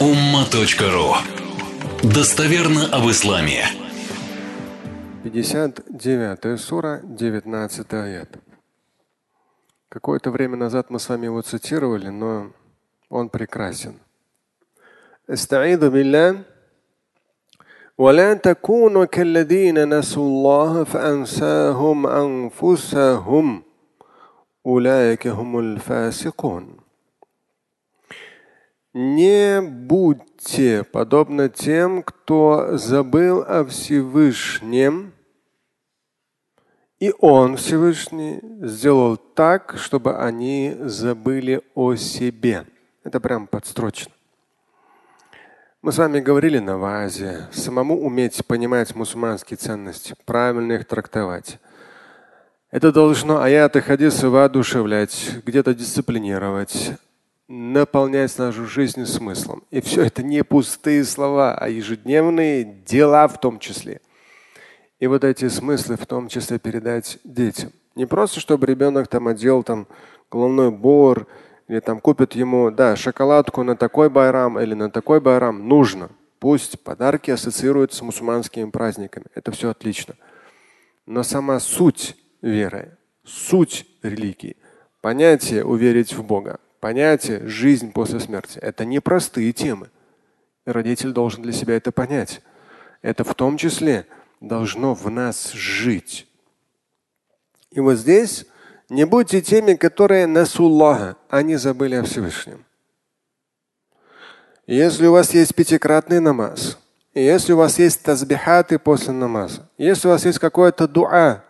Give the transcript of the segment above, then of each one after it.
umma.ru Достоверно об исламе. 59 сура, 19 аят. Какое-то время назад мы с вами его цитировали, но он прекрасен. استعيذ بالله ولا تكونوا كالذين نسوا الله فأنساهم أنفسهم أولئك هم الفاسقون не будьте подобны тем, кто забыл о Всевышнем, и Он, Всевышний, сделал так, чтобы они забыли о себе. Это прям подстрочно. Мы с вами говорили на вазе, самому уметь понимать мусульманские ценности, правильно их трактовать. Это должно аяты хадисы воодушевлять, где-то дисциплинировать, наполнять нашу жизнь смыслом. И все это не пустые слова, а ежедневные дела в том числе. И вот эти смыслы в том числе передать детям. Не просто, чтобы ребенок там одел там головной бор или там купит ему, да, шоколадку на такой байрам или на такой байрам. Нужно. Пусть подарки ассоциируются с мусульманскими праздниками. Это все отлично. Но сама суть веры, суть религии, понятие уверить в Бога, понятие жизнь после смерти. Это непростые темы. Родитель должен для себя это понять. Это в том числе должно в нас жить. И вот здесь не будьте теми, которые насуллаха, они забыли о Всевышнем. Если у вас есть пятикратный намаз, если у вас есть тазбихаты после намаза, если у вас есть какое-то дуа,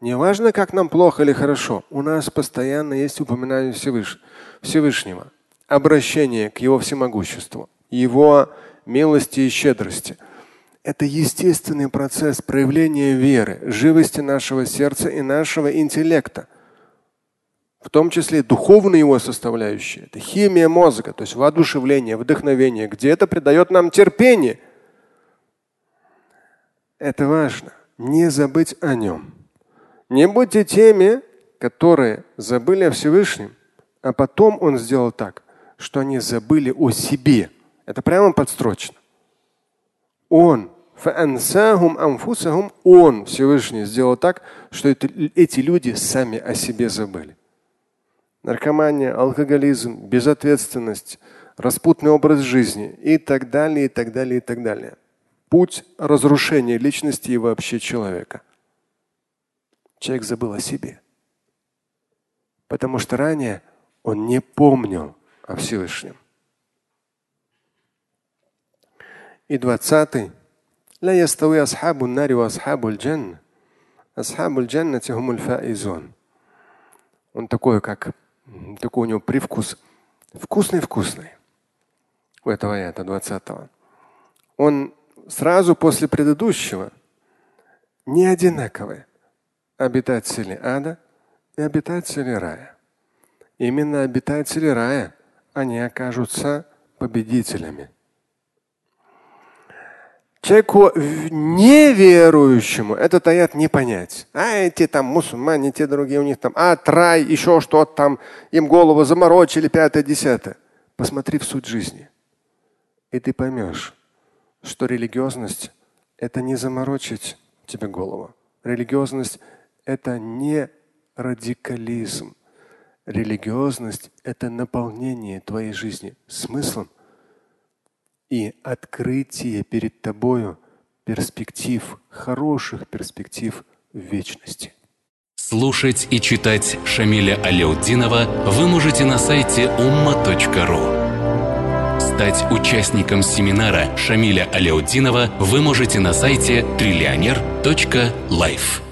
неважно, как нам плохо или хорошо, у нас постоянно есть упоминание Всевышнего. Всевышнего, обращение к Его всемогуществу, Его милости и щедрости. Это естественный процесс проявления веры, живости нашего сердца и нашего интеллекта. В том числе духовные его составляющие. Это химия мозга, то есть воодушевление, вдохновение, где это придает нам терпение. Это важно. Не забыть о нем. Не будьте теми, которые забыли о Всевышнем а потом он сделал так, что они забыли о себе. Это прямо подстрочно. Он, он, Всевышний, сделал так, что это, эти люди сами о себе забыли. Наркомания, алкоголизм, безответственность, распутный образ жизни и так далее, и так далее, и так далее. Путь разрушения личности и вообще человека Человек забыл о себе. Потому что ранее он не помнил о Всевышнем. И двадцатый. لا يستوي أصحاب النار وأصحاب الجنة أصحاب الجنة هم الفائزون Он такой, как такой у него привкус вкусный-вкусный у этого аята 20 -го. Он сразу после предыдущего не одинаковый. Обитатели ада и обитатели рая. Именно обитатели рая, они окажутся победителями. Человеку неверующему этот аят не понять. А эти там мусульмане, те другие у них там, а рай, еще что-то там, им голову заморочили, пятое, десятое. Посмотри в суть жизни. И ты поймешь, что религиозность – это не заморочить тебе голову. Религиозность – это не радикализм. Религиозность – это наполнение твоей жизни смыслом и открытие перед тобою перспектив, хороших перспектив в вечности. Слушать и читать Шамиля Аляутдинова вы можете на сайте umma.ru. Стать участником семинара Шамиля Аляутдинова вы можете на сайте триллионер.life.